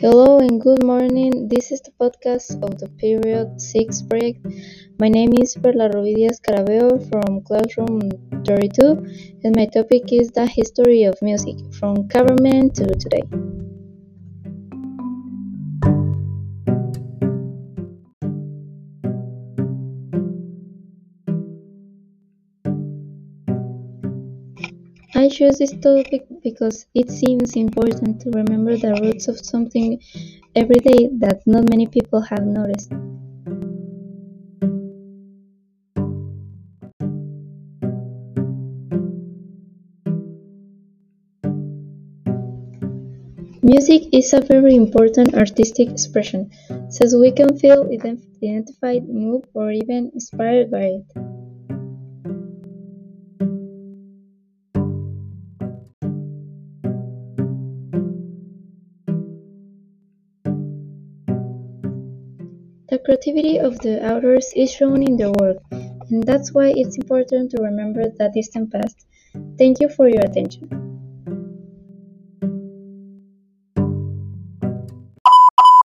Hello and good morning. This is the podcast of the Period 6 project. My name is Perla Rovidias Carabeo from Classroom 32 and my topic is the history of music from caveman to today. Choose this topic because it seems important to remember the roots of something every day that not many people have noticed. Music is a very important artistic expression, since we can feel identified, moved, or even inspired by it. The creativity of the authors is shown in their work, and that's why it's important to remember the distant past. Thank you for your attention.